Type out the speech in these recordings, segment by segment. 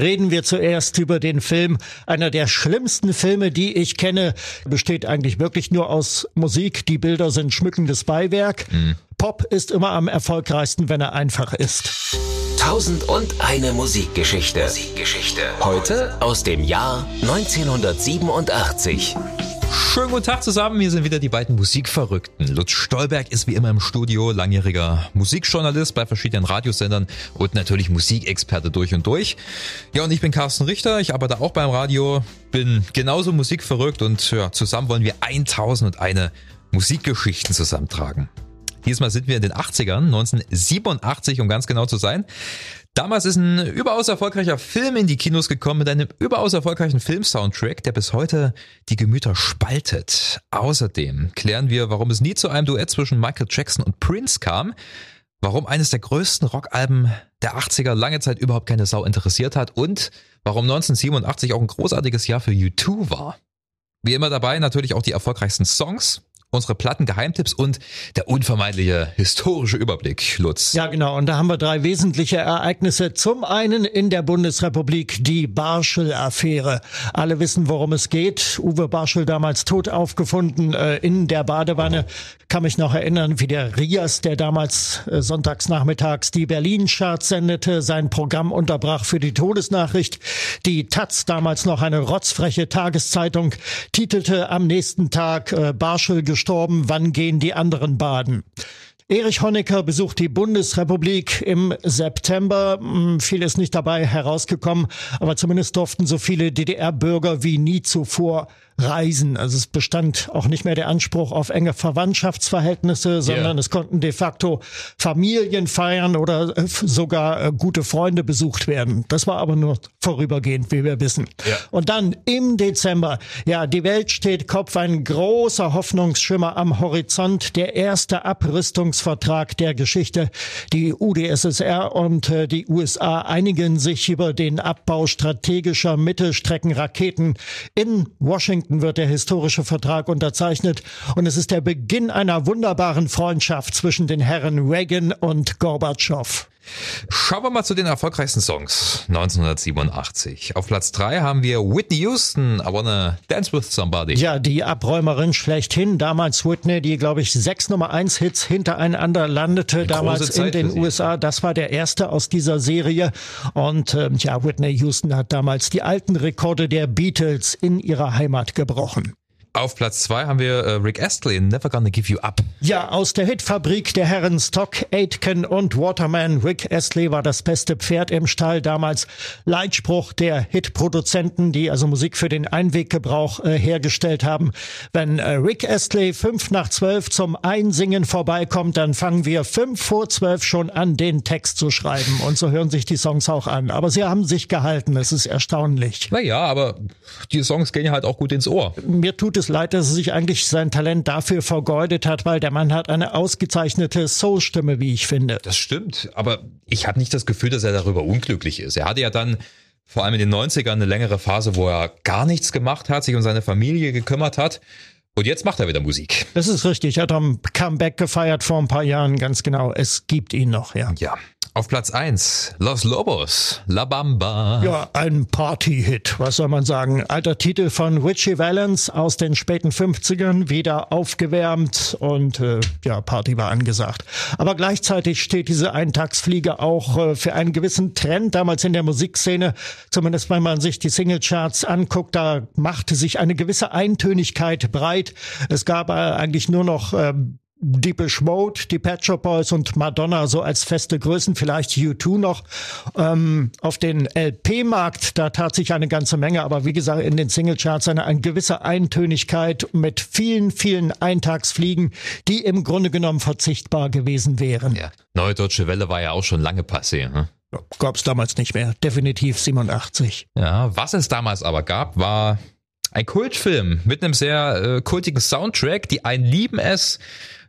reden wir zuerst über den Film. Einer der schlimmsten Filme, die ich kenne, besteht eigentlich wirklich nur aus Musik. Die Bilder sind schmückendes Beiwerk. Mhm. Pop ist immer am erfolgreichsten, wenn er einfach ist. Tausend und eine Musikgeschichte. Musikgeschichte. Heute aus dem Jahr 1987. Schönen guten Tag zusammen, hier sind wieder die beiden Musikverrückten. Lutz Stolberg ist wie immer im Studio, langjähriger Musikjournalist bei verschiedenen Radiosendern und natürlich Musikexperte durch und durch. Ja, und ich bin Carsten Richter, ich arbeite auch beim Radio, bin genauso musikverrückt und ja, zusammen wollen wir 1001 Musikgeschichten zusammentragen. Diesmal sind wir in den 80ern, 1987 um ganz genau zu sein. Damals ist ein überaus erfolgreicher Film in die Kinos gekommen mit einem überaus erfolgreichen Filmsoundtrack, der bis heute die Gemüter spaltet. Außerdem klären wir, warum es nie zu einem Duett zwischen Michael Jackson und Prince kam, warum eines der größten Rockalben der 80er lange Zeit überhaupt keine Sau interessiert hat und warum 1987 auch ein großartiges Jahr für U2 war. Wie immer dabei natürlich auch die erfolgreichsten Songs unsere Plattengeheimtipps und der unvermeidliche historische Überblick, Lutz. Ja, genau. Und da haben wir drei wesentliche Ereignisse. Zum einen in der Bundesrepublik die Barschel-Affäre. Alle wissen, worum es geht. Uwe Barschel damals tot aufgefunden äh, in der Badewanne. Kann mich noch erinnern, wie der Rias, der damals äh, sonntags nachmittags die Berlin-Charts sendete, sein Programm unterbrach für die Todesnachricht. Die Taz, damals noch eine rotzfreche Tageszeitung, titelte am nächsten Tag äh, Barschel gestorben, wann gehen die anderen baden? Erich Honecker besucht die Bundesrepublik im September. Hm, viel ist nicht dabei herausgekommen, aber zumindest durften so viele DDR-Bürger wie nie zuvor reisen. Also es bestand auch nicht mehr der Anspruch auf enge Verwandtschaftsverhältnisse, sondern yeah. es konnten de facto Familien feiern oder äh, sogar äh, gute Freunde besucht werden. Das war aber nur vorübergehend, wie wir wissen. Yeah. Und dann im Dezember, ja, die Welt steht Kopf, ein großer Hoffnungsschimmer am Horizont, der erste Abrüstungs Vertrag der Geschichte. Die UdSSR und äh, die USA einigen sich über den Abbau strategischer Mittelstreckenraketen. In Washington wird der historische Vertrag unterzeichnet und es ist der Beginn einer wunderbaren Freundschaft zwischen den Herren Reagan und Gorbatschow. Schauen wir mal zu den erfolgreichsten Songs 1987. Auf Platz 3 haben wir Whitney Houston, I Wanna Dance With Somebody. Ja, die Abräumerin schlechthin. Damals Whitney, die, glaube ich, sechs Nummer 1 Hits hintereinander landete, Eine damals in den USA. Das war der erste aus dieser Serie. Und ähm, ja, Whitney Houston hat damals die alten Rekorde der Beatles in ihrer Heimat gebrochen. Auf Platz zwei haben wir äh, Rick Astley, Never Gonna Give You Up. Ja, aus der Hitfabrik der Herren Stock, Aitken und Waterman. Rick Astley war das beste Pferd im Stall damals. Leitspruch der Hitproduzenten, die also Musik für den Einweggebrauch äh, hergestellt haben. Wenn äh, Rick Astley fünf nach zwölf zum Einsingen vorbeikommt, dann fangen wir fünf vor zwölf schon an, den Text zu schreiben. Und so hören sich die Songs auch an. Aber sie haben sich gehalten. Es ist erstaunlich. Naja, aber die Songs gehen ja halt auch gut ins Ohr. Mir tut es leid, dass er sich eigentlich sein Talent dafür vergeudet hat, weil der Mann hat eine ausgezeichnete Soulstimme, wie ich finde. Das stimmt, aber ich habe nicht das Gefühl, dass er darüber unglücklich ist. Er hatte ja dann vor allem in den 90ern eine längere Phase, wo er gar nichts gemacht hat, sich um seine Familie gekümmert hat. Und jetzt macht er wieder Musik. Das ist richtig. Er hat am Comeback gefeiert vor ein paar Jahren, ganz genau. Es gibt ihn noch, ja. Ja. Auf Platz eins Los Lobos, La Bamba. Ja, ein Party-Hit, was soll man sagen. Alter Titel von Richie Valens aus den späten 50ern, wieder aufgewärmt und äh, ja, Party war angesagt. Aber gleichzeitig steht diese Eintagsfliege auch äh, für einen gewissen Trend damals in der Musikszene. Zumindest wenn man sich die Singlecharts anguckt, da machte sich eine gewisse Eintönigkeit breit. Es gab äh, eigentlich nur noch äh, Deepish Mode, die Pet Shop Boys und Madonna so als feste Größen, vielleicht U2 noch. Ähm, auf den LP-Markt, da tat sich eine ganze Menge, aber wie gesagt, in den Singlecharts eine, eine gewisse Eintönigkeit mit vielen, vielen Eintagsfliegen, die im Grunde genommen verzichtbar gewesen wären. Ja. Neue Deutsche Welle war ja auch schon lange passé. Hm? Gab's damals nicht mehr. Definitiv 87. Ja, was es damals aber gab, war ein Kultfilm mit einem sehr äh, kultigen Soundtrack. Die einen lieben es,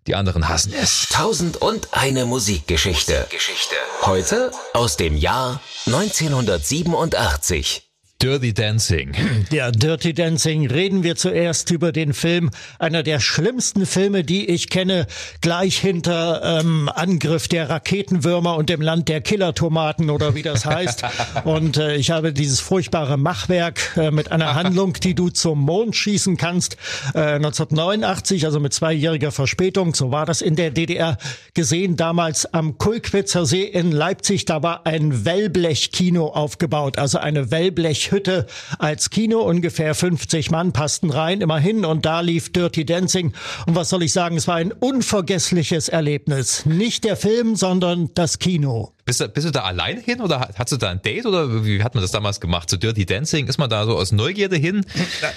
die anderen hassen es. Tausend und eine Musikgeschichte. Geschichte. Heute aus dem Jahr 1987. Dirty Dancing. Ja, Dirty Dancing. Reden wir zuerst über den Film. Einer der schlimmsten Filme, die ich kenne. Gleich hinter ähm, Angriff der Raketenwürmer und dem Land der Killertomaten oder wie das heißt. und äh, ich habe dieses furchtbare Machwerk äh, mit einer Handlung, die du zum Mond schießen kannst. Äh, 1989, also mit zweijähriger Verspätung, so war das in der DDR gesehen. Damals am Kulkwitzer See in Leipzig, da war ein Wellblechkino aufgebaut, also eine Wellblech Hütte als Kino. Ungefähr 50 Mann passten rein, immerhin. Und da lief Dirty Dancing. Und was soll ich sagen? Es war ein unvergessliches Erlebnis. Nicht der Film, sondern das Kino. Bist du, bist du da alleine hin oder hast du da ein Date oder wie hat man das damals gemacht? Zu Dirty Dancing? Ist man da so aus Neugierde hin?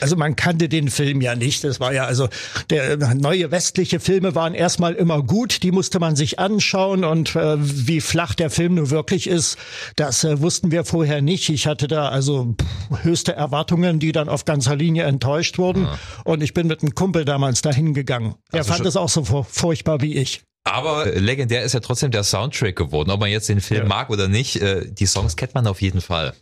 Also man kannte den Film ja nicht. Das war ja also der neue westliche Filme waren erstmal immer gut. Die musste man sich anschauen und äh, wie flach der Film nur wirklich ist, das äh, wussten wir vorher nicht. Ich hatte da also höchste Erwartungen, die dann auf ganzer Linie enttäuscht wurden. Ja. Und ich bin mit einem Kumpel damals dahin gegangen. Er also fand es auch so furchtbar wie ich. Aber legendär ist ja trotzdem der Soundtrack geworden. Ob man jetzt den Film ja. mag oder nicht, äh, die Songs kennt man auf jeden Fall.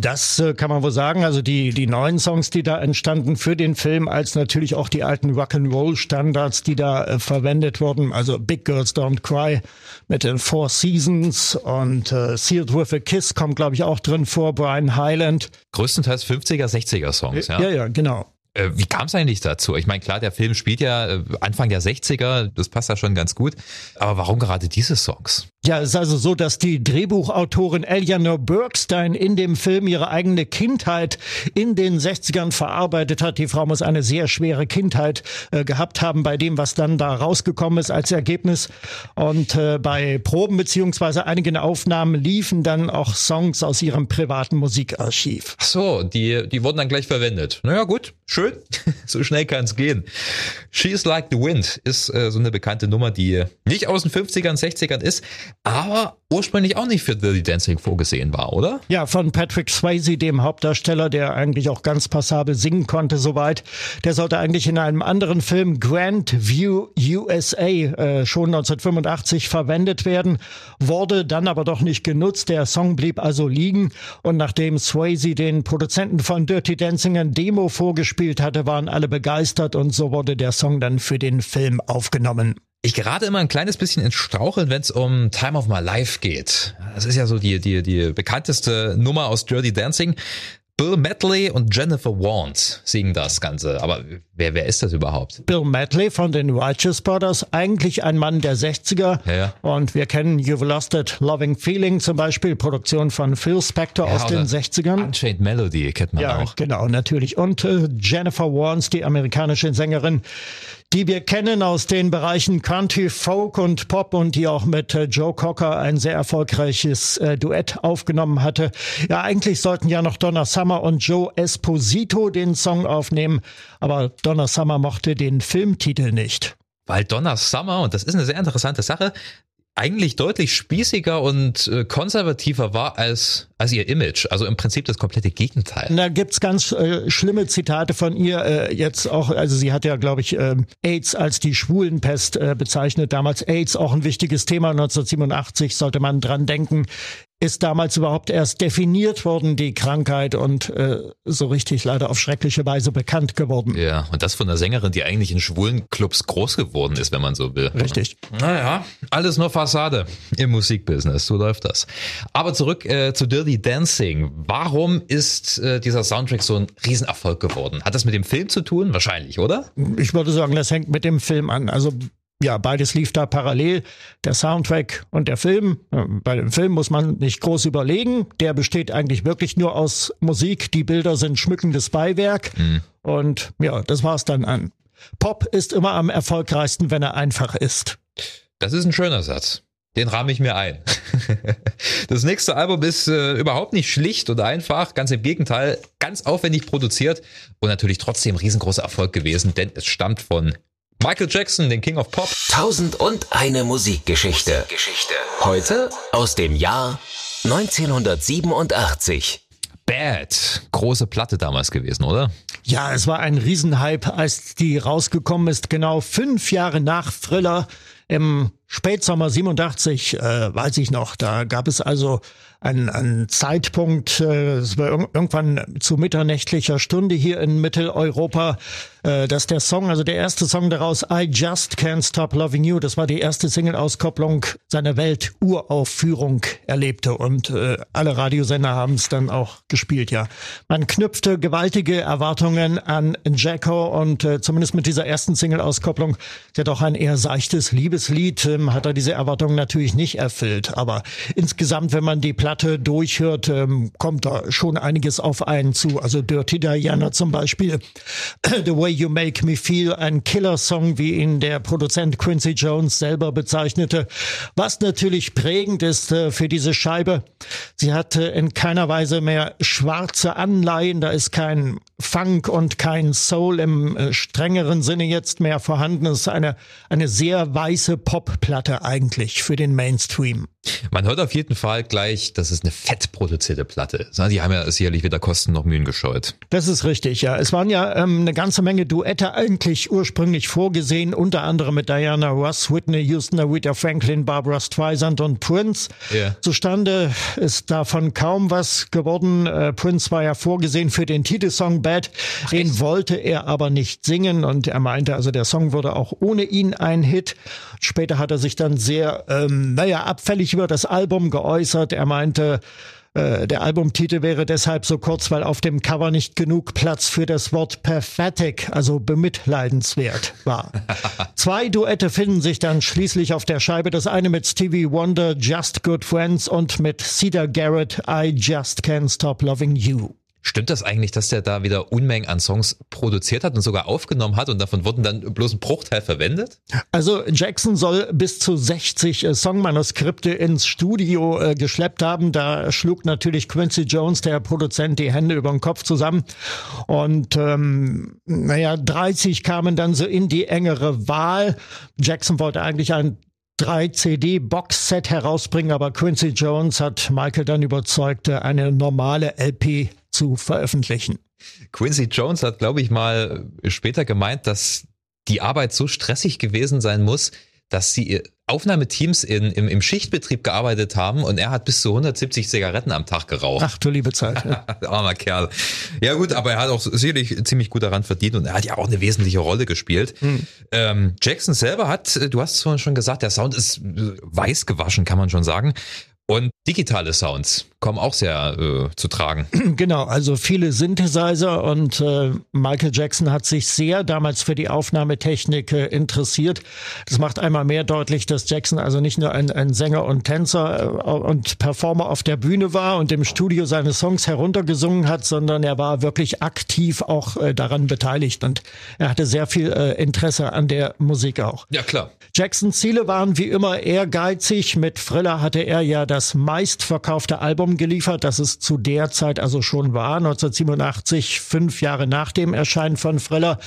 Das äh, kann man wohl sagen. Also die, die neuen Songs, die da entstanden für den Film, als natürlich auch die alten Rock'n'Roll-Standards, die da äh, verwendet wurden. Also Big Girls Don't Cry mit den Four Seasons und äh, Sealed with a Kiss kommt, glaube ich, auch drin vor. Brian Highland. Größtenteils 50er, 60er Songs, ja? Ja, ja, genau. Äh, wie kam es eigentlich dazu? Ich meine, klar, der Film spielt ja äh, Anfang der 60er, das passt ja schon ganz gut. Aber warum gerade diese Songs? Ja, es ist also so, dass die Drehbuchautorin Eleanor Bergstein in dem Film ihre eigene Kindheit in den 60ern verarbeitet hat. Die Frau muss eine sehr schwere Kindheit äh, gehabt haben bei dem, was dann da rausgekommen ist als Ergebnis. Und äh, bei Proben beziehungsweise einigen Aufnahmen liefen dann auch Songs aus ihrem privaten Musikarchiv. Ach so, die, die wurden dann gleich verwendet. Naja, gut, schön. So schnell kann es gehen. She's Like the Wind ist äh, so eine bekannte Nummer, die nicht aus den 50ern, 60ern ist aber ursprünglich auch nicht für Dirty Dancing vorgesehen war, oder? Ja, von Patrick Swayze, dem Hauptdarsteller, der eigentlich auch ganz passabel singen konnte, soweit. Der sollte eigentlich in einem anderen Film Grand View USA äh, schon 1985 verwendet werden, wurde dann aber doch nicht genutzt. Der Song blieb also liegen und nachdem Swayze den Produzenten von Dirty Dancing ein Demo vorgespielt hatte, waren alle begeistert und so wurde der Song dann für den Film aufgenommen. Ich gerate immer ein kleines bisschen ins Straucheln, wenn es um Time of My Life geht. Das ist ja so die, die, die bekannteste Nummer aus Dirty Dancing. Bill Medley und Jennifer Warnes singen das Ganze. Aber wer, wer ist das überhaupt? Bill Medley von den Righteous Brothers, eigentlich ein Mann der 60er. Ja, ja. Und wir kennen You've Lost It, Loving Feeling zum Beispiel, Produktion von Phil Spector ja, aus den 60ern. Unchained Melody kennt man ja, auch. Genau, natürlich. Und äh, Jennifer Warnes, die amerikanische Sängerin, die wir kennen aus den Bereichen Country, Folk und Pop und die auch mit äh, Joe Cocker ein sehr erfolgreiches äh, Duett aufgenommen hatte. Ja, eigentlich sollten ja noch Donna Summer und Joe Esposito den Song aufnehmen, aber Donna Summer mochte den Filmtitel nicht. Weil Donna Summer, und das ist eine sehr interessante Sache, eigentlich deutlich spießiger und äh, konservativer war als, als ihr Image. Also im Prinzip das komplette Gegenteil. Da gibt's ganz äh, schlimme Zitate von ihr. Äh, jetzt auch, also sie hat ja, glaube ich, äh, AIDS als die Schwulenpest äh, bezeichnet. Damals AIDS auch ein wichtiges Thema. 1987 sollte man dran denken ist damals überhaupt erst definiert worden, die Krankheit, und äh, so richtig leider auf schreckliche Weise bekannt geworden. Ja, und das von einer Sängerin, die eigentlich in schwulen Clubs groß geworden ist, wenn man so will. Richtig. Naja, alles nur Fassade im Musikbusiness, so läuft das. Aber zurück äh, zu Dirty Dancing. Warum ist äh, dieser Soundtrack so ein Riesenerfolg geworden? Hat das mit dem Film zu tun? Wahrscheinlich, oder? Ich würde sagen, das hängt mit dem Film an. Also ja, beides lief da parallel, der Soundtrack und der Film. Bei dem Film muss man nicht groß überlegen. Der besteht eigentlich wirklich nur aus Musik. Die Bilder sind schmückendes Beiwerk. Mhm. Und ja, das war's dann an. Pop ist immer am erfolgreichsten, wenn er einfach ist. Das ist ein schöner Satz. Den rahme ich mir ein. Das nächste Album ist äh, überhaupt nicht schlicht und einfach, ganz im Gegenteil, ganz aufwendig produziert und natürlich trotzdem riesengroßer Erfolg gewesen, denn es stammt von Michael Jackson, den King of Pop. Tausend und eine Musikgeschichte. Geschichte. Heute aus dem Jahr 1987. Bad. Große Platte damals gewesen, oder? Ja, es war ein Riesenhype, als die rausgekommen ist. Genau fünf Jahre nach Thriller im Spätsommer 87, äh, weiß ich noch. Da gab es also ein, ein Zeitpunkt, äh, es war irgendwann zu mitternächtlicher Stunde hier in Mitteleuropa, äh, dass der Song, also der erste Song daraus, I Just Can't Stop Loving You, das war die erste Single-Auskopplung seiner Welt-Uraufführung erlebte. Und äh, alle Radiosender haben es dann auch gespielt, ja. Man knüpfte gewaltige Erwartungen an Jacko und äh, zumindest mit dieser ersten Single-Auskopplung, der doch ein eher seichtes Liebeslied, ähm, hat er diese Erwartungen natürlich nicht erfüllt, aber insgesamt, wenn man die Platte durchhört, ähm, kommt da schon einiges auf einen zu, also Dirty Diana zum Beispiel, The Way You Make Me Feel, ein Killer-Song, wie ihn der Produzent Quincy Jones selber bezeichnete, was natürlich prägend ist äh, für diese Scheibe. Sie hatte in keiner Weise mehr schwarze Anleihen, da ist kein Funk und kein Soul im äh, strengeren Sinne jetzt mehr vorhanden. Es ist eine, eine sehr weiße Popplatte eigentlich für den Mainstream. Man hört auf jeden Fall gleich, dass es eine fett produzierte Platte ist. Die haben ja sicherlich weder Kosten noch Mühen gescheut. Das ist richtig, ja. Es waren ja ähm, eine ganze Menge Duette eigentlich ursprünglich vorgesehen, unter anderem mit Diana Ross, Whitney Houston, Aretha Franklin, Barbara Streisand und Prince. Yeah. Zustande ist davon kaum was geworden. Äh, Prince war ja vorgesehen für den Titelsong Bad. Ach, den echt? wollte er aber nicht singen und er meinte, also der Song würde auch ohne ihn ein Hit. Später hat er sich dann sehr, ähm, naja, abfällig über das Album geäußert. Er meinte, äh, der Albumtitel wäre deshalb so kurz, weil auf dem Cover nicht genug Platz für das Wort pathetic, also bemitleidenswert war. Zwei Duette finden sich dann schließlich auf der Scheibe. Das eine mit Stevie Wonder, Just Good Friends und mit Cedar Garrett, I Just Can't Stop Loving You. Stimmt das eigentlich, dass der da wieder Unmengen an Songs produziert hat und sogar aufgenommen hat und davon wurden dann bloß ein Bruchteil verwendet? Also Jackson soll bis zu 60 äh, Songmanuskripte ins Studio äh, geschleppt haben. Da schlug natürlich Quincy Jones, der Produzent, die Hände über den Kopf zusammen. Und ähm, naja, 30 kamen dann so in die engere Wahl. Jackson wollte eigentlich ein drei CD-Box-Set herausbringen, aber Quincy Jones hat Michael dann überzeugt, eine normale LP zu veröffentlichen. Quincy Jones hat, glaube ich, mal später gemeint, dass die Arbeit so stressig gewesen sein muss, dass sie Aufnahmeteams in, im, im Schichtbetrieb gearbeitet haben und er hat bis zu 170 Zigaretten am Tag geraucht. Ach du liebe Zeit. Ja. Armer Kerl. Ja gut, aber er hat auch sicherlich ziemlich gut daran verdient und er hat ja auch eine wesentliche Rolle gespielt. Hm. Ähm, Jackson selber hat, du hast es vorhin schon gesagt, der Sound ist weiß gewaschen, kann man schon sagen. Und digitale Sounds kommen auch sehr äh, zu tragen. Genau, also viele Synthesizer und äh, Michael Jackson hat sich sehr damals für die Aufnahmetechnik äh, interessiert. Das macht einmal mehr deutlich, dass Jackson also nicht nur ein, ein Sänger und Tänzer äh, und Performer auf der Bühne war und im Studio seine Songs heruntergesungen hat, sondern er war wirklich aktiv auch äh, daran beteiligt und er hatte sehr viel äh, Interesse an der Musik auch. Ja, klar. Jacksons Ziele waren wie immer ehrgeizig. Mit Thriller hatte er ja das meistverkaufte Album geliefert, das es zu der Zeit also schon war, 1987, fünf Jahre nach dem Erscheinen von Thriller.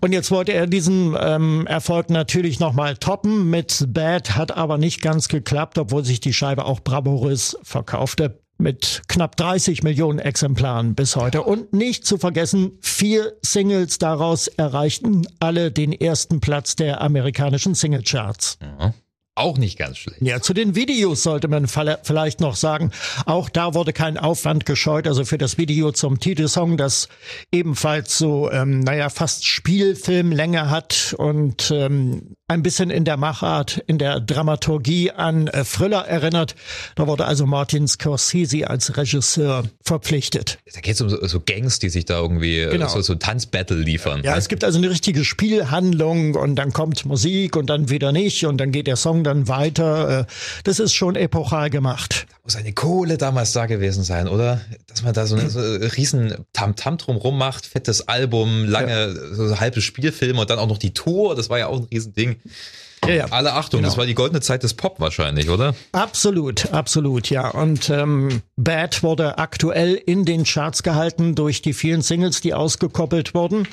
Und jetzt wollte er diesen ähm, Erfolg natürlich nochmal toppen. Mit Bad hat aber nicht ganz geklappt, obwohl sich die Scheibe auch bravourös verkaufte mit knapp 30 Millionen Exemplaren bis heute. Und nicht zu vergessen, vier Singles daraus erreichten alle den ersten Platz der amerikanischen Singlecharts. Ja. Auch nicht ganz schlecht. Ja, zu den Videos sollte man vielleicht noch sagen, auch da wurde kein Aufwand gescheut. Also für das Video zum Titelsong, das ebenfalls so, ähm, naja, fast Spielfilmlänge hat und ähm, ein bisschen in der Machart, in der Dramaturgie an äh, Thriller erinnert. Da wurde also Martin Scorsese als Regisseur verpflichtet. Da geht es um so, so, Gangs, die sich da irgendwie äh, genau. so, so Tanzbattle liefern. Ja, ne? es gibt also eine richtige Spielhandlung und dann kommt Musik und dann wieder nicht und dann geht der Song dann weiter. Äh, das ist schon epochal gemacht. Da muss eine Kohle damals da gewesen sein, oder? Dass man da so eine so riesen Tamtam drumrum macht, fettes Album, lange, ja. so halbe Spielfilme und dann auch noch die Tour. Das war ja auch ein Riesending. Ja, ja. Alle Achtung, genau. das war die goldene Zeit des Pop wahrscheinlich, oder? Absolut, absolut, ja. Und ähm, Bad wurde aktuell in den Charts gehalten durch die vielen Singles, die ausgekoppelt wurden.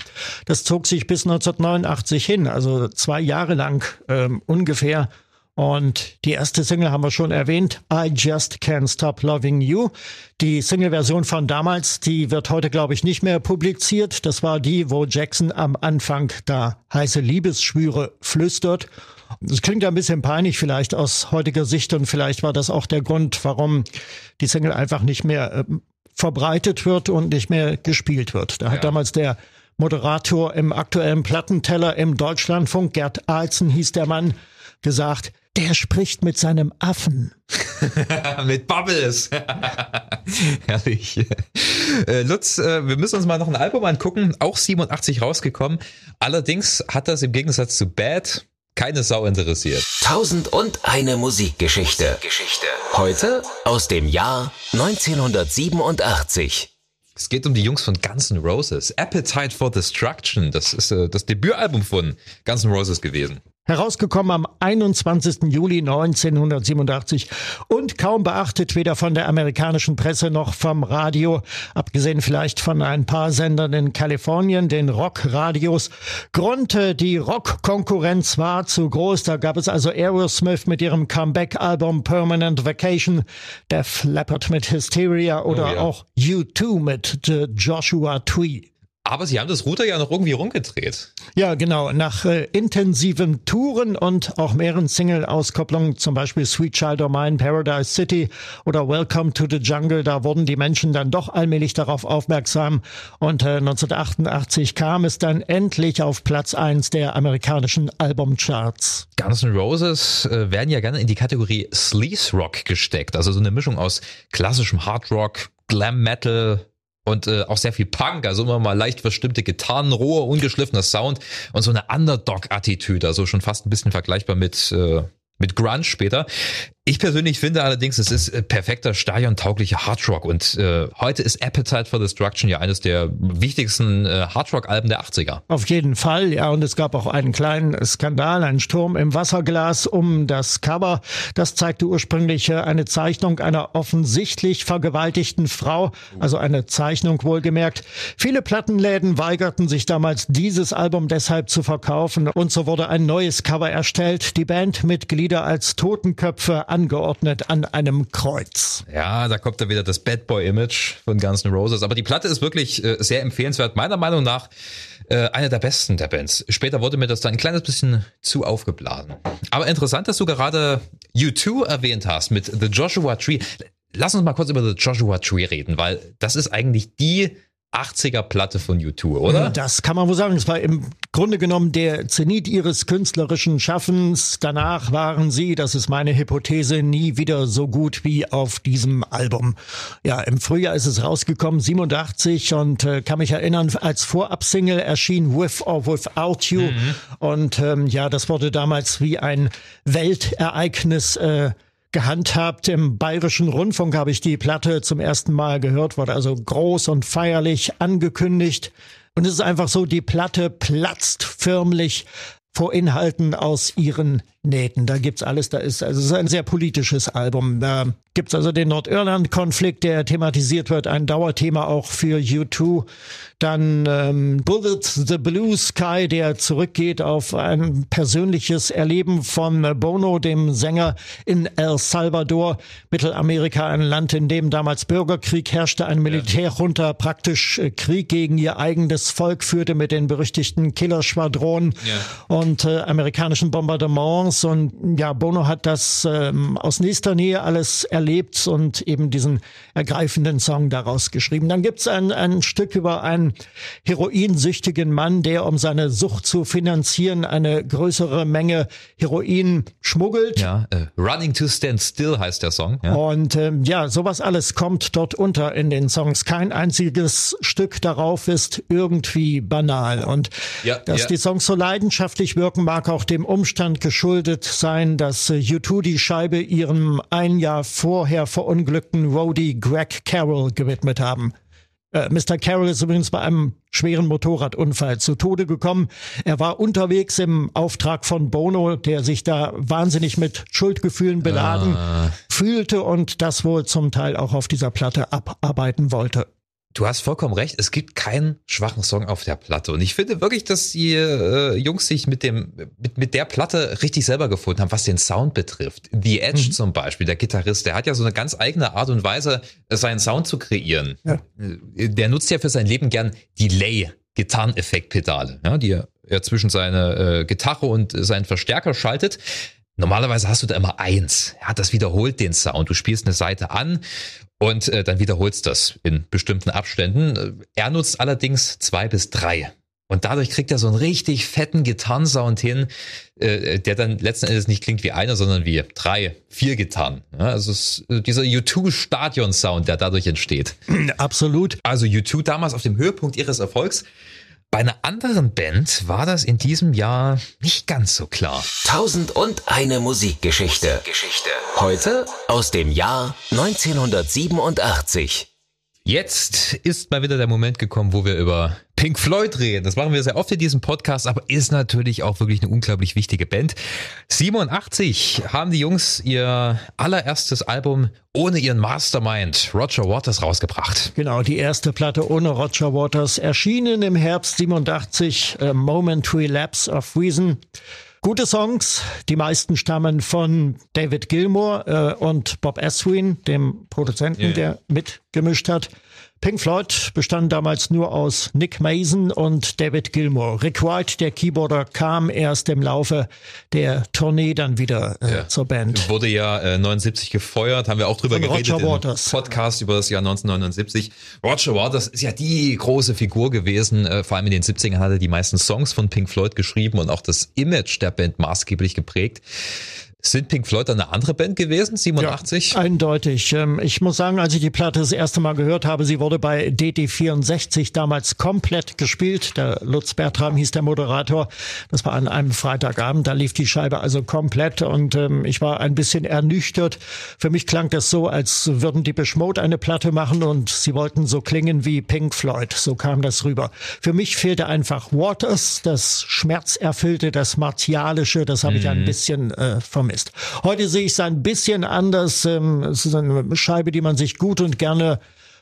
Das zog sich bis 1989 hin, also zwei Jahre lang ähm, ungefähr. Und die erste Single haben wir schon erwähnt, I Just Can't Stop Loving You. Die Single-Version von damals, die wird heute, glaube ich, nicht mehr publiziert. Das war die, wo Jackson am Anfang da heiße Liebesschwüre flüstert. Das klingt ein bisschen peinlich vielleicht aus heutiger Sicht und vielleicht war das auch der Grund, warum die Single einfach nicht mehr äh, verbreitet wird und nicht mehr gespielt wird. Da ja. hat damals der Moderator im aktuellen Plattenteller im Deutschlandfunk, Gerd Alzen hieß der Mann, gesagt, der spricht mit seinem Affen. mit Bubbles. Herrlich. Äh, Lutz, äh, wir müssen uns mal noch ein Album angucken, auch 87 rausgekommen. Allerdings hat das im Gegensatz zu Bad keine Sau interessiert. Tausend und eine Musikgeschichte. Geschichte. Heute aus dem Jahr 1987. Es geht um die Jungs von Guns N' Roses. Appetite for Destruction. Das ist äh, das Debütalbum von Guns N' Roses gewesen. Herausgekommen am 21. Juli 1987 und kaum beachtet weder von der amerikanischen Presse noch vom Radio, abgesehen vielleicht von ein paar Sendern in Kalifornien, den Rockradios. Grund, die Rockkonkurrenz war zu groß. Da gab es also Aerosmith mit ihrem Comeback-Album Permanent Vacation, Def Leppard mit Hysteria oder oh ja. auch U2 mit The Joshua Tree. Aber sie haben das Router ja noch irgendwie rumgedreht. Ja, genau. Nach äh, intensiven Touren und auch mehreren Single-Auskopplungen, zum Beispiel Sweet Child of Mine, Paradise City oder Welcome to the Jungle, da wurden die Menschen dann doch allmählich darauf aufmerksam. Und äh, 1988 kam es dann endlich auf Platz eins der amerikanischen Albumcharts. Guns N' Roses äh, werden ja gerne in die Kategorie Sleaze Rock gesteckt. Also so eine Mischung aus klassischem Hard Rock, Glam Metal, und äh, auch sehr viel Punk, also immer mal leicht verstimmte Gitarren, roher, ungeschliffener Sound und so eine Underdog-Attitüde, also schon fast ein bisschen vergleichbar mit äh, mit Grunge später. Ich persönlich finde allerdings, es ist äh, perfekter stadiontauglicher Hardrock und äh, heute ist Appetite for Destruction ja eines der wichtigsten äh, Hardrock-Alben der 80er. Auf jeden Fall, ja, und es gab auch einen kleinen Skandal, einen Sturm im Wasserglas um das Cover. Das zeigte ursprünglich äh, eine Zeichnung einer offensichtlich vergewaltigten Frau, also eine Zeichnung wohlgemerkt. Viele Plattenläden weigerten sich damals, dieses Album deshalb zu verkaufen und so wurde ein neues Cover erstellt. Die Bandmitglieder als Totenköpfe angeordnet an einem Kreuz. Ja, da kommt da wieder das Bad Boy Image von Guns N' Roses. Aber die Platte ist wirklich äh, sehr empfehlenswert. Meiner Meinung nach äh, eine der besten der Bands. Später wurde mir das dann ein kleines bisschen zu aufgeblasen. Aber interessant, dass du gerade U2 erwähnt hast mit The Joshua Tree. Lass uns mal kurz über The Joshua Tree reden, weil das ist eigentlich die 80er Platte von U2, oder? Das kann man wohl sagen. Es war im Grunde genommen der Zenit ihres künstlerischen Schaffens. Danach waren sie, das ist meine Hypothese, nie wieder so gut wie auf diesem Album. Ja, im Frühjahr ist es rausgekommen, 87 und äh, kann mich erinnern, als Vorabsingle erschien With or Without You mhm. und ähm, ja, das wurde damals wie ein Weltereignis äh, gehandhabt. Im Bayerischen Rundfunk habe ich die Platte zum ersten Mal gehört, wurde also groß und feierlich angekündigt. Und es ist einfach so, die Platte platzt förmlich vor Inhalten aus ihren Nähten. Da gibt's alles. Da ist also es ist ein sehr politisches Album. Da gibt's also den Nordirland-Konflikt, der thematisiert wird, ein Dauerthema auch für U2. Dann ähm, Bullets the Blue Sky, der zurückgeht auf ein persönliches Erleben von Bono, dem Sänger in El Salvador, Mittelamerika, ein Land, in dem damals Bürgerkrieg herrschte, ein Militärjunta praktisch äh, Krieg gegen ihr eigenes Volk führte mit den berüchtigten Killerschwadronen ja. und äh, amerikanischen Bombardements Songs und ja, Bono hat das ähm, aus nächster Nähe alles erlebt und eben diesen ergreifenden Song daraus geschrieben. Dann gibt's ein, ein Stück über einen heroinsüchtigen Mann, der um seine Sucht zu finanzieren eine größere Menge Heroin schmuggelt. Ja, uh, Running to Stand Still heißt der Song. Ja. Und ähm, ja, sowas alles kommt dort unter in den Songs. Kein einziges Stück darauf ist irgendwie banal. Und ja, dass ja. die Songs so leidenschaftlich wirken, mag auch dem Umstand geschuldet geschuldet sein, dass U2 die Scheibe ihrem ein Jahr vorher verunglückten Roadie Greg Carroll gewidmet haben. Äh, Mr. Carroll ist übrigens bei einem schweren Motorradunfall zu Tode gekommen. Er war unterwegs im Auftrag von Bono, der sich da wahnsinnig mit Schuldgefühlen beladen ah. fühlte und das wohl zum Teil auch auf dieser Platte abarbeiten wollte. Du hast vollkommen recht, es gibt keinen schwachen Song auf der Platte. Und ich finde wirklich, dass die äh, Jungs sich mit dem, mit, mit der Platte richtig selber gefunden haben, was den Sound betrifft. The Edge mhm. zum Beispiel, der Gitarrist, der hat ja so eine ganz eigene Art und Weise, seinen Sound zu kreieren. Ja. Der nutzt ja für sein Leben gern Delay. Gitarreneffektpedale, ja, die er er zwischen seine äh, Gitarre und seinen Verstärker schaltet. Normalerweise hast du da immer eins. Ja, das wiederholt den Sound. Du spielst eine Seite an und äh, dann wiederholst das in bestimmten Abständen. Er nutzt allerdings zwei bis drei. Und dadurch kriegt er so einen richtig fetten Gitarrensound hin, äh, der dann letzten Endes nicht klingt wie einer, sondern wie drei, vier Gitarren. Ja, also äh, dieser U2-Stadion-Sound, der dadurch entsteht. Absolut. Also U2 damals auf dem Höhepunkt ihres Erfolgs. Bei einer anderen Band war das in diesem Jahr nicht ganz so klar. Tausend und eine Musikgeschichte. Geschichte. Heute aus dem Jahr 1987. Jetzt ist mal wieder der Moment gekommen, wo wir über Pink Floyd reden. Das machen wir sehr oft in diesem Podcast, aber ist natürlich auch wirklich eine unglaublich wichtige Band. 87 haben die Jungs ihr allererstes Album ohne ihren Mastermind Roger Waters rausgebracht. Genau, die erste Platte ohne Roger Waters erschienen im Herbst 87, A Momentary Lapse of Reason. Gute Songs, die meisten stammen von David Gilmour äh, und Bob Aswin, dem Produzenten, yeah. der mitgemischt hat. Pink Floyd bestand damals nur aus Nick Mason und David Gilmour. Rick White, der Keyboarder, kam erst im Laufe der Tournee dann wieder äh, ja. zur Band. Wurde ja äh, 79 gefeuert, haben wir auch drüber Von geredet Roger Waters. Podcast über das Jahr 1979. Roger Waters ist ja die große Figur gewesen, äh, vor allem in den 70ern hat er die meisten Songs von Pink Floyd geschrieben und auch das Image der Band maßgeblich geprägt. Sind Pink Floyd eine andere Band gewesen, 87? Ja, eindeutig. Ähm, ich muss sagen, als ich die Platte das erste Mal gehört habe, sie wurde bei DT64 damals komplett gespielt. Der Lutz Bertram hieß der Moderator. Das war an einem Freitagabend. Da lief die Scheibe also komplett und ähm, ich war ein bisschen ernüchtert. Für mich klang das so, als würden die Beschmode eine Platte machen und sie wollten so klingen wie Pink Floyd. So kam das rüber. Für mich fehlte einfach Waters, das Schmerzerfüllte, das Martialische. Das habe mhm. ich ein mhm. bisschen äh, vermisst ist. Heute sehe ich es ein bisschen anders. Ähm, es ist eine Scheibe, die man sich gut und gerne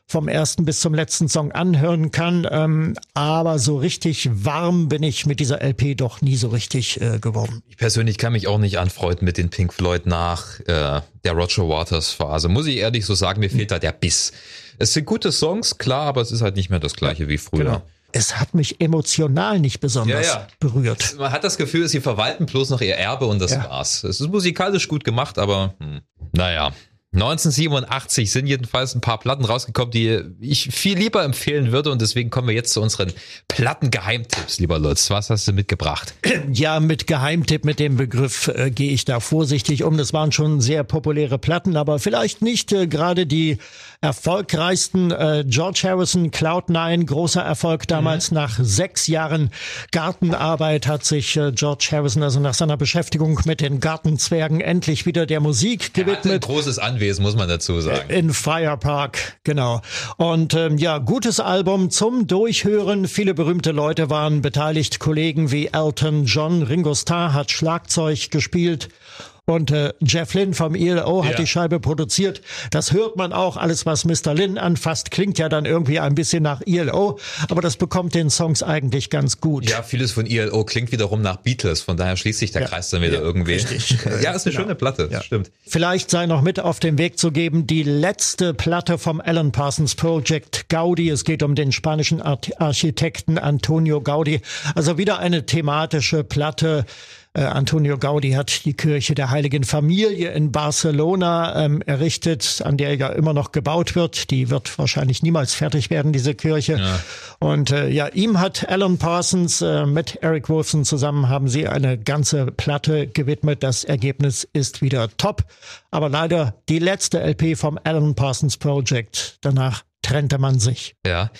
vom ersten bis zum letzten Song anhören kann. Ähm, aber so richtig warm bin ich mit dieser LP doch nie so richtig äh, geworden. Ich persönlich kann mich auch nicht anfreunden mit den Pink Floyd nach äh, der Roger Waters Phase. Muss ich ehrlich so sagen, mir fehlt da der Biss. Es sind gute Songs, klar, aber es ist halt nicht mehr das gleiche wie früher. Genau es hat mich emotional nicht besonders ja, ja. berührt. Man hat das Gefühl, sie verwalten bloß noch ihr Erbe und das ja. war's. Es ist musikalisch gut gemacht, aber hm, naja. 1987 sind jedenfalls ein paar Platten rausgekommen, die ich viel lieber empfehlen würde und deswegen kommen wir jetzt zu unseren Plattengeheimtipps, lieber Lutz. Was hast du mitgebracht? Ja, mit Geheimtipp, mit dem Begriff äh, gehe ich da vorsichtig um. Das waren schon sehr populäre Platten, aber vielleicht nicht äh, gerade die erfolgreichsten. Äh, George Harrison, Cloud9, großer Erfolg damals. Mhm. Nach sechs Jahren Gartenarbeit hat sich äh, George Harrison, also nach seiner Beschäftigung mit den Gartenzwergen, endlich wieder der Musik gewidmet. Er ein großes Anwesen, muss man dazu sagen. In Fire Park, genau. Und ähm, ja, gutes Album zum Durchhören. Viele berühmte Leute waren beteiligt. Kollegen wie Elton John, Ringo Starr hat Schlagzeug gespielt und äh, Jeff Lynn vom ELO hat ja. die Scheibe produziert. Das hört man auch. Alles, was Mr. Lynn anfasst, klingt ja dann irgendwie ein bisschen nach ELO. Aber das bekommt den Songs eigentlich ganz gut. Ja, vieles von ELO klingt wiederum nach Beatles. Von daher schließt sich der ja. Kreis dann wieder ja, irgendwie. Richtig. ja, ist eine genau. schöne Platte. Ja. Stimmt. Vielleicht sei noch mit auf den Weg zu geben, die letzte Platte vom Alan Parsons Project Gaudi. Es geht um den spanischen Architekten Antonio Gaudi. Also wieder eine thematische Platte äh, Antonio Gaudi hat die Kirche der Heiligen Familie in Barcelona ähm, errichtet, an der ja immer noch gebaut wird. Die wird wahrscheinlich niemals fertig werden, diese Kirche. Ja. Und äh, ja, ihm hat Alan Parsons äh, mit Eric Wolfson zusammen haben sie eine ganze Platte gewidmet. Das Ergebnis ist wieder top. Aber leider die letzte LP vom Alan Parsons Project. Danach trennte man sich. Ja.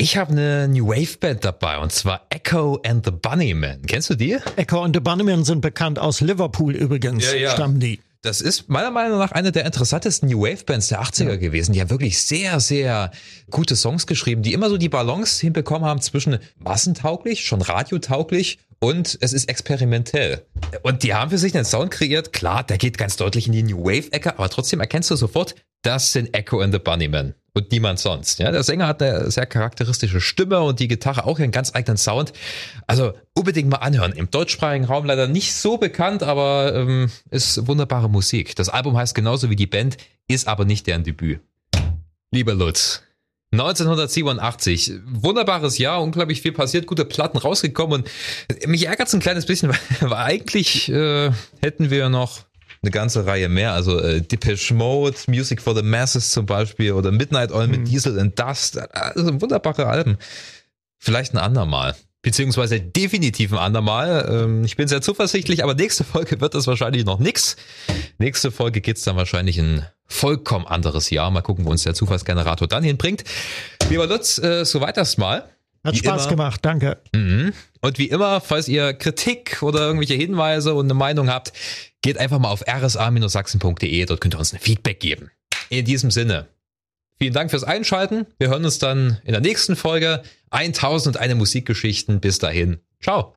Ich habe eine New Wave Band dabei und zwar Echo and the Bunnymen. Kennst du die? Echo and the Bunnymen sind bekannt aus Liverpool übrigens. Ja, ja. Stammen die. Das ist meiner Meinung nach eine der interessantesten New Wave Bands der 80er ja. gewesen. Die haben wirklich sehr, sehr gute Songs geschrieben, die immer so die Balance hinbekommen haben zwischen massentauglich, schon radiotauglich und es ist experimentell. Und die haben für sich einen Sound kreiert. Klar, der geht ganz deutlich in die New Wave Ecke, aber trotzdem erkennst du sofort, das sind Echo and the Bunnymen und niemand sonst. Ja, der Sänger hat eine sehr charakteristische Stimme und die Gitarre auch einen ganz eigenen Sound. Also unbedingt mal anhören. Im deutschsprachigen Raum leider nicht so bekannt, aber ähm, ist wunderbare Musik. Das Album heißt genauso wie die Band, ist aber nicht deren Debüt. Lieber Lutz, 1987. Wunderbares Jahr, unglaublich viel passiert, gute Platten rausgekommen und mich ärgert es ein kleines bisschen, weil, weil eigentlich äh, hätten wir noch eine ganze Reihe mehr. Also äh, Depeche Mode, Music for the Masses zum Beispiel oder Midnight Oil mit mhm. Diesel and Dust. Also wunderbare Alben. Vielleicht ein andermal. Beziehungsweise definitiv ein andermal. Ähm, ich bin sehr zuversichtlich, aber nächste Folge wird das wahrscheinlich noch nix. Nächste Folge geht's dann wahrscheinlich in vollkommen anderes Jahr. Mal gucken, wo uns der Zufallsgenerator dann hinbringt. Lieber Lutz, äh, soweit erstmal. Hat wie Spaß immer. gemacht, danke. Mhm. Und wie immer, falls ihr Kritik oder irgendwelche Hinweise und eine Meinung habt, geht einfach mal auf rsa-sachsen.de, dort könnt ihr uns ein Feedback geben. In diesem Sinne, vielen Dank fürs Einschalten. Wir hören uns dann in der nächsten Folge 1001 Musikgeschichten. Bis dahin, ciao.